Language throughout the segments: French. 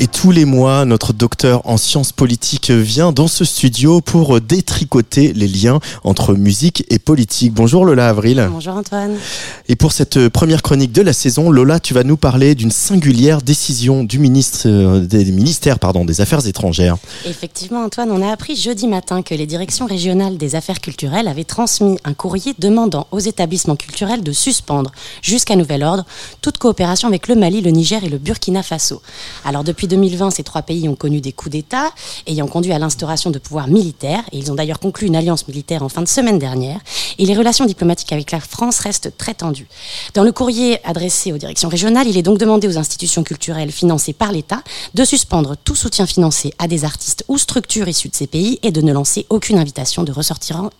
Et tous les mois, notre docteur en sciences politiques vient dans ce studio pour détricoter les liens entre musique et politique. Bonjour Lola Avril. Bonjour Antoine. Et pour cette première chronique de la saison, Lola, tu vas nous parler d'une singulière décision du ministre euh, des ministères pardon, des Affaires étrangères. Effectivement Antoine, on a appris jeudi matin que les directions régionales des affaires culturelles avaient transmis un courrier demandant aux établissements culturels de suspendre jusqu'à nouvel ordre toute coopération avec le Mali, le Niger et le Burkina Faso. Alors depuis 2020, ces trois pays ont connu des coups d'État ayant conduit à l'instauration de pouvoirs militaires. Et ils ont d'ailleurs conclu une alliance militaire en fin de semaine dernière. Et les relations diplomatiques avec la France restent très tendues. Dans le courrier adressé aux directions régionales, il est donc demandé aux institutions culturelles financées par l'État de suspendre tout soutien financier à des artistes ou structures issues de ces pays et de ne lancer aucune invitation de ressortissants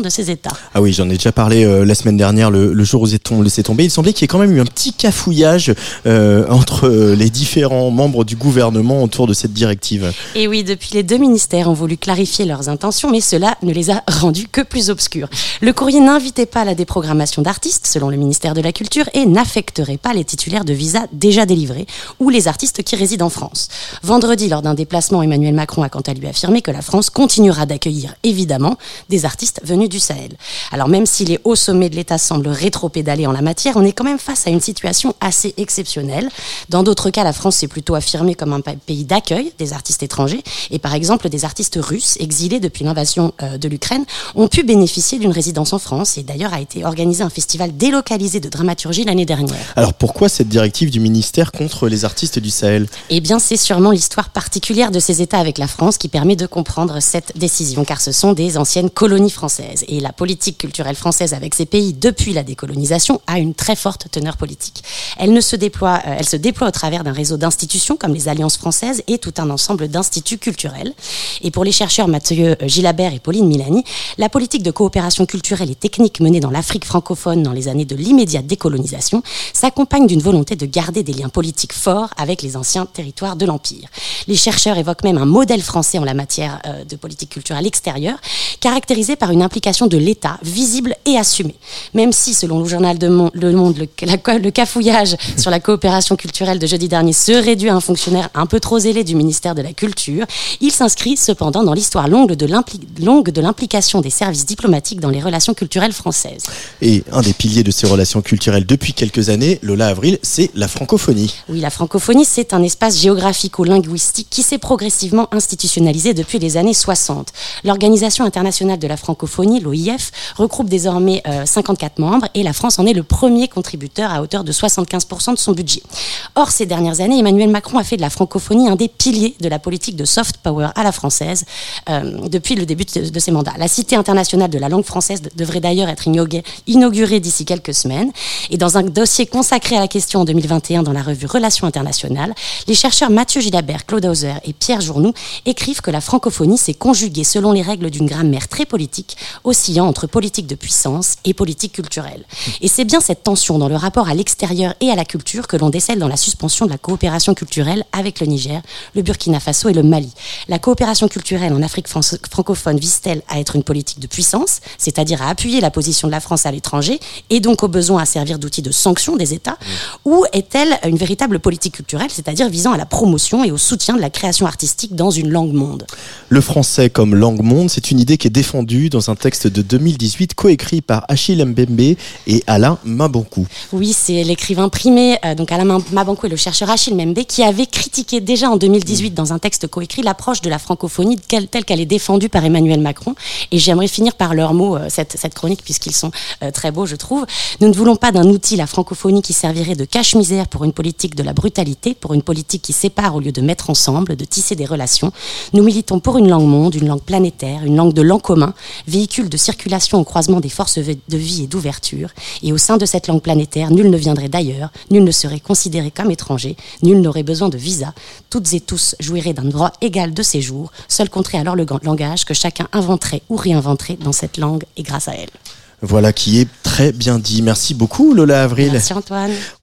de, ces États. Ah oui, j'en ai déjà parlé euh, la semaine dernière, le, le jour où on laissé tomber. Il semblait qu'il y ait quand même eu un petit cafouillage euh, entre euh, les différents membres du gouvernement autour de cette directive. Et oui, depuis les deux ministères ont voulu clarifier leurs intentions, mais cela ne les a rendus que plus obscurs. Le courrier n'invitait pas à la déprogrammation d'artistes, selon le ministère de la Culture, et n'affecterait pas les titulaires de visas déjà délivrés ou les artistes qui résident en France. Vendredi, lors d'un déplacement, Emmanuel Macron a quant à lui affirmé que la France continuera d'accueillir, évidemment, des artistes venus du Sahel. Alors même si les hauts sommets de l'État semblent rétro-pédaler en la matière, on est quand même face à une situation assez exceptionnelle. Dans d'autres cas, la France s'est plutôt affirmé comme un pays d'accueil des artistes étrangers. Et par exemple, des artistes russes exilés depuis l'invasion euh, de l'Ukraine ont pu bénéficier d'une résidence en France. Et d'ailleurs, a été organisé un festival délocalisé de dramaturgie l'année dernière. Alors pourquoi cette directive du ministère contre les artistes du Sahel? Eh bien, c'est sûrement l'histoire particulière de ces États avec la France qui permet de comprendre cette décision, car ce sont des anciennes colonies françaises. Et la politique culturelle française avec ces pays depuis la décolonisation a une très forte teneur politique. Elle, ne se, déploie, euh, elle se déploie au travers d'un réseau d'institutions comme les alliances françaises et tout un ensemble d'instituts culturels. Et pour les chercheurs Mathieu Gilabert et Pauline Milani, la politique de coopération culturelle et technique menée dans l'Afrique francophone dans les années de l'immédiate décolonisation s'accompagne d'une volonté de garder des liens politiques forts avec les anciens territoires de l'Empire. Les chercheurs évoquent même un modèle français en la matière euh, de politique culturelle extérieure, caractérisé par une implication de l'État visible et assumée. Même si, selon le journal de Le Monde, le, le cafouillage sur la coopération culturelle de jeudi dernier se réduit à un fonctionnaire un peu trop zélé du ministère de la Culture, il s'inscrit cependant dans l'histoire longue de l'implication des services diplomatiques dans les relations culturelles françaises. Et un des piliers de ces relations culturelles depuis quelques années, Lola Avril, c'est la francophonie. Oui, la francophonie, c'est un espace géographique ou linguistique qui s'est progressivement institutionnalisé depuis les années 60. L'Organisation internationale de la francophonie, l'OIF, regroupe désormais 54 euh, membres et la France en est le premier contributeur à hauteur de 75% de son budget. Or, ces dernières années, Emmanuel Macron a fait de la francophonie un des piliers de la politique de soft power à la française euh, depuis le début de, ses mandats. La Cité internationale de la langue française devrait d'ailleurs être inaugurée d'ici quelques semaines. Et dans un dossier consacré à la question en 2021 dans la revue Relations internationales, les chercheurs Mathieu Gilabert, Claude Hauser et Pierre Journoux écrivent que la francophonie s'est conjuguée selon les règles d'une grammaire très politique, oscillant entre politique de puissance et politique culturelle. Et c'est bien cette tension dans le rapport à l'extérieur et à la culture que l'on décèle dans la suspension de la coopération culturelle avec le Niger, le Burkina Faso et le Mali. La coopération culturelle en Afrique francophone vise-t-elle à être une politique de puissance, c'est-à-dire à appuyer la position de la France à l'étranger et donc au besoin à servir d'outil de sanction des États, ou est-elle une véritable politique culturelle, c'est-à-dire visant à la promotion et au soutien de la création artistique dans une langue monde? Le français comme langue monde, c'est une idée qui est défendue dans un texte de 2018 coécrit par Achille Mbembe et Alain Mabankou. Oui, c'est l'écrivain primé, euh, donc Alain Mabankou et le chercheur Achille Mbembe, qui avait critiqué déjà en 2018 dans un texte coécrit l'approche de la francophonie telle qu'elle est défendue par Emmanuel Macron. Et j'aimerais finir par leurs mots, euh, cette, cette chronique, puisqu'ils sont euh, très beaux, je trouve. Nous ne voulons pas d'un outil, la francophonie, qui servirait de cache-misère pour une politique de la brutalité, pour une politique qui sépare au lieu de mettre ensemble, de tisser des relations. Nous militons pour une langue monde, une langue planétaire, une langue de l'en commun, véhicule de circulation au croisement des forces de vie et d'ouverture. Et au sein de cette langue planétaire, nul ne viendrait d'ailleurs, nul ne serait considéré comme étranger, nul n'aurait besoin de visa. Toutes et tous jouiraient d'un droit égal de séjour, seul compterait alors le langage que chacun inventerait ou réinventerait dans cette langue et grâce à elle. Voilà qui est très bien dit. Merci beaucoup Lola Avril. Merci Antoine.